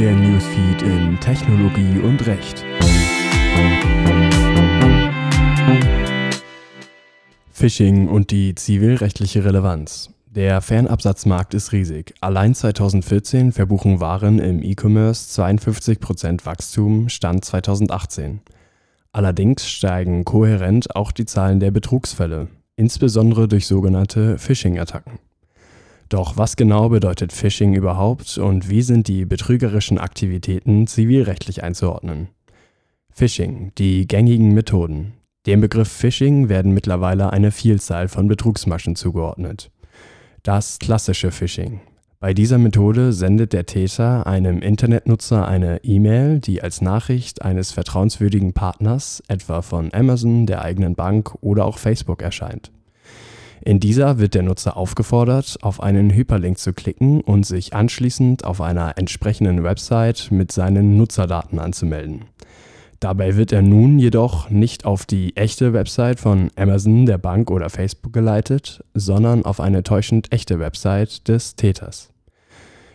der Newsfeed in Technologie und Recht. Phishing und die zivilrechtliche Relevanz. Der Fernabsatzmarkt ist riesig. Allein 2014 verbuchen Waren im E-Commerce 52% Wachstum, Stand 2018. Allerdings steigen kohärent auch die Zahlen der Betrugsfälle, insbesondere durch sogenannte Phishing-Attacken. Doch was genau bedeutet Phishing überhaupt und wie sind die betrügerischen Aktivitäten zivilrechtlich einzuordnen? Phishing, die gängigen Methoden. Dem Begriff Phishing werden mittlerweile eine Vielzahl von Betrugsmaschen zugeordnet. Das klassische Phishing. Bei dieser Methode sendet der Täter einem Internetnutzer eine E-Mail, die als Nachricht eines vertrauenswürdigen Partners, etwa von Amazon, der eigenen Bank oder auch Facebook erscheint. In dieser wird der Nutzer aufgefordert, auf einen Hyperlink zu klicken und sich anschließend auf einer entsprechenden Website mit seinen Nutzerdaten anzumelden. Dabei wird er nun jedoch nicht auf die echte Website von Amazon, der Bank oder Facebook geleitet, sondern auf eine täuschend echte Website des Täters.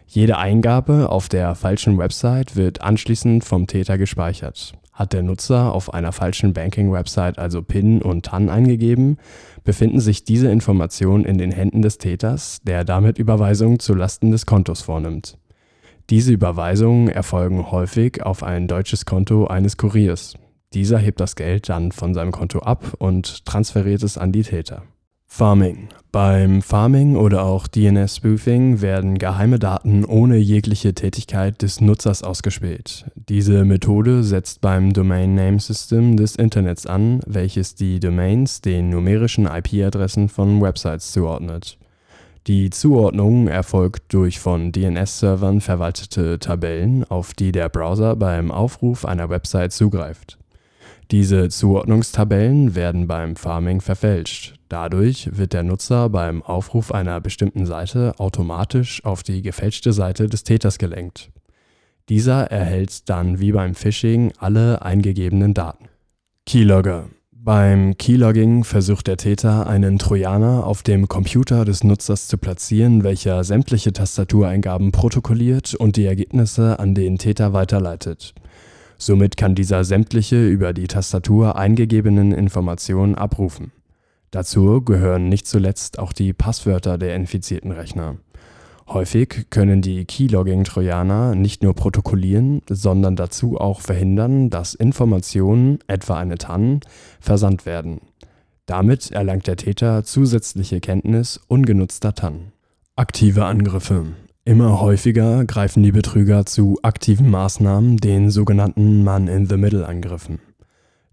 Jede Eingabe auf der falschen Website wird anschließend vom Täter gespeichert. Hat der Nutzer auf einer falschen Banking-Website also PIN und TAN eingegeben, befinden sich diese Informationen in den Händen des Täters, der damit Überweisungen zu Lasten des Kontos vornimmt. Diese Überweisungen erfolgen häufig auf ein deutsches Konto eines Kuriers. Dieser hebt das Geld dann von seinem Konto ab und transferiert es an die Täter. Farming. Beim Farming oder auch DNS-Spoofing werden geheime Daten ohne jegliche Tätigkeit des Nutzers ausgespäht. Diese Methode setzt beim Domain Name System des Internets an, welches die Domains den numerischen IP-Adressen von Websites zuordnet. Die Zuordnung erfolgt durch von DNS-Servern verwaltete Tabellen, auf die der Browser beim Aufruf einer Website zugreift. Diese Zuordnungstabellen werden beim Farming verfälscht. Dadurch wird der Nutzer beim Aufruf einer bestimmten Seite automatisch auf die gefälschte Seite des Täters gelenkt. Dieser erhält dann wie beim Phishing alle eingegebenen Daten. Keylogger. Beim Keylogging versucht der Täter, einen Trojaner auf dem Computer des Nutzers zu platzieren, welcher sämtliche Tastatureingaben protokolliert und die Ergebnisse an den Täter weiterleitet. Somit kann dieser sämtliche über die Tastatur eingegebenen Informationen abrufen. Dazu gehören nicht zuletzt auch die Passwörter der infizierten Rechner. Häufig können die Keylogging-Trojaner nicht nur protokollieren, sondern dazu auch verhindern, dass Informationen, etwa eine TAN, versandt werden. Damit erlangt der Täter zusätzliche Kenntnis ungenutzter TAN. Aktive Angriffe Immer häufiger greifen die Betrüger zu aktiven Maßnahmen, den sogenannten Man-in-the-Middle-Angriffen.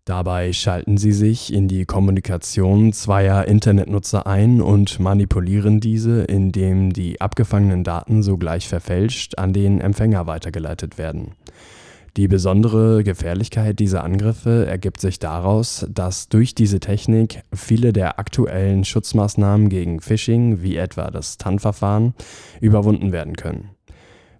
Dabei schalten sie sich in die Kommunikation zweier Internetnutzer ein und manipulieren diese, indem die abgefangenen Daten sogleich verfälscht an den Empfänger weitergeleitet werden. Die besondere Gefährlichkeit dieser Angriffe ergibt sich daraus, dass durch diese Technik viele der aktuellen Schutzmaßnahmen gegen Phishing, wie etwa das TAN-Verfahren, überwunden werden können.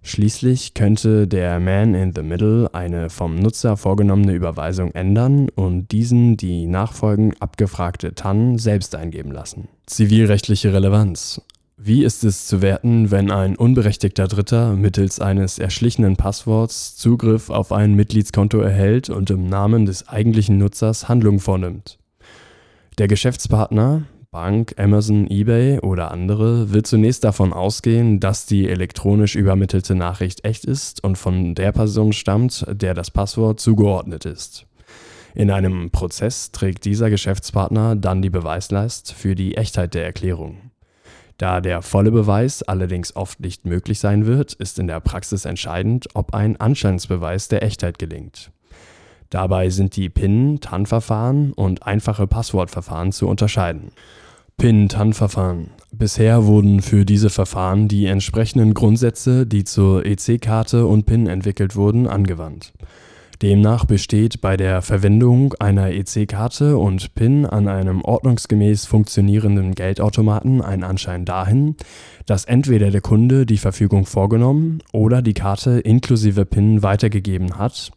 Schließlich könnte der Man in the Middle eine vom Nutzer vorgenommene Überweisung ändern und diesen die nachfolgend abgefragte TAN selbst eingeben lassen. Zivilrechtliche Relevanz wie ist es zu werten, wenn ein unberechtigter Dritter mittels eines erschlichenen Passworts Zugriff auf ein Mitgliedskonto erhält und im Namen des eigentlichen Nutzers Handlungen vornimmt? Der Geschäftspartner, Bank, Amazon, eBay oder andere wird zunächst davon ausgehen, dass die elektronisch übermittelte Nachricht echt ist und von der Person stammt, der das Passwort zugeordnet ist. In einem Prozess trägt dieser Geschäftspartner dann die Beweislast für die Echtheit der Erklärung. Da der volle Beweis allerdings oft nicht möglich sein wird, ist in der Praxis entscheidend, ob ein Anscheinsbeweis der Echtheit gelingt. Dabei sind die PIN-TAN-Verfahren und einfache Passwortverfahren zu unterscheiden. PIN-TAN-Verfahren. Bisher wurden für diese Verfahren die entsprechenden Grundsätze, die zur EC-Karte und PIN entwickelt wurden, angewandt. Demnach besteht bei der Verwendung einer EC-Karte und PIN an einem ordnungsgemäß funktionierenden Geldautomaten ein Anschein dahin, dass entweder der Kunde die Verfügung vorgenommen oder die Karte inklusive PIN weitergegeben hat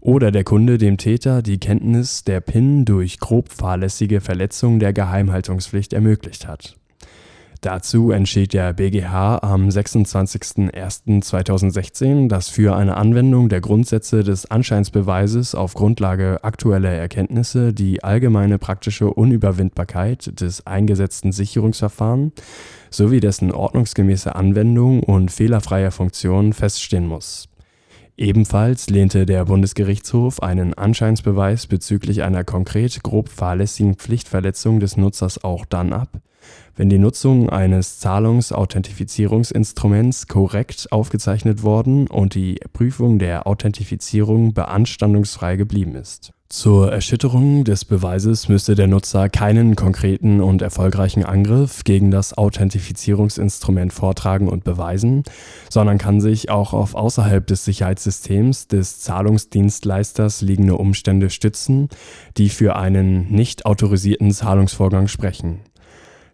oder der Kunde dem Täter die Kenntnis der PIN durch grob fahrlässige Verletzung der Geheimhaltungspflicht ermöglicht hat Dazu entschied der BGH am 26.01.2016, dass für eine Anwendung der Grundsätze des Anscheinsbeweises auf Grundlage aktueller Erkenntnisse die allgemeine praktische Unüberwindbarkeit des eingesetzten Sicherungsverfahrens sowie dessen ordnungsgemäße Anwendung und fehlerfreie Funktion feststehen muss. Ebenfalls lehnte der Bundesgerichtshof einen Anscheinsbeweis bezüglich einer konkret grob fahrlässigen Pflichtverletzung des Nutzers auch dann ab wenn die Nutzung eines Zahlungsauthentifizierungsinstruments korrekt aufgezeichnet worden und die Prüfung der Authentifizierung beanstandungsfrei geblieben ist. Zur Erschütterung des Beweises müsste der Nutzer keinen konkreten und erfolgreichen Angriff gegen das Authentifizierungsinstrument vortragen und beweisen, sondern kann sich auch auf außerhalb des Sicherheitssystems des Zahlungsdienstleisters liegende Umstände stützen, die für einen nicht autorisierten Zahlungsvorgang sprechen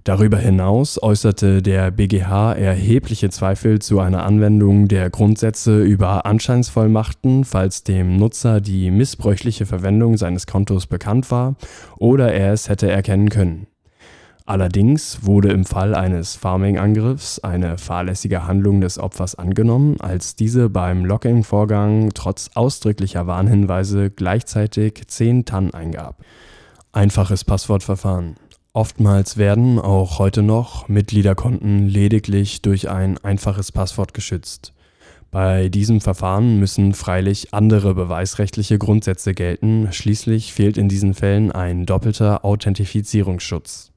Darüber hinaus äußerte der BGH erhebliche Zweifel zu einer Anwendung der Grundsätze über Anscheinsvollmachten, falls dem Nutzer die missbräuchliche Verwendung seines Kontos bekannt war oder er es hätte erkennen können. Allerdings wurde im Fall eines Farming-Angriffs eine fahrlässige Handlung des Opfers angenommen, als diese beim Locking-Vorgang trotz ausdrücklicher Warnhinweise gleichzeitig 10 TAN eingab. Einfaches Passwortverfahren Oftmals werden, auch heute noch, Mitgliederkonten lediglich durch ein einfaches Passwort geschützt. Bei diesem Verfahren müssen freilich andere beweisrechtliche Grundsätze gelten, schließlich fehlt in diesen Fällen ein doppelter Authentifizierungsschutz.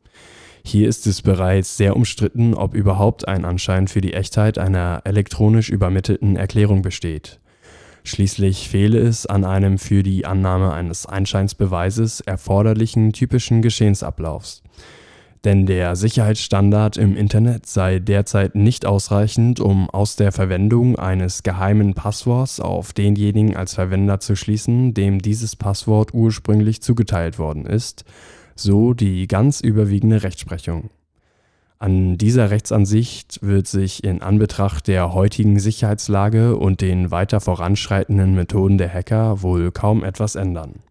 Hier ist es bereits sehr umstritten, ob überhaupt ein Anschein für die Echtheit einer elektronisch übermittelten Erklärung besteht Schließlich fehle es an einem für die Annahme eines Einscheinsbeweises erforderlichen typischen Geschehensablaufs. Denn der Sicherheitsstandard im Internet sei derzeit nicht ausreichend, um aus der Verwendung eines geheimen Passworts auf denjenigen als Verwender zu schließen, dem dieses Passwort ursprünglich zugeteilt worden ist, so die ganz überwiegende Rechtsprechung an dieser Rechtsansicht wird sich in Anbetracht der heutigen Sicherheitslage und den weiter voranschreitenden Methoden der Hacker wohl kaum etwas ändern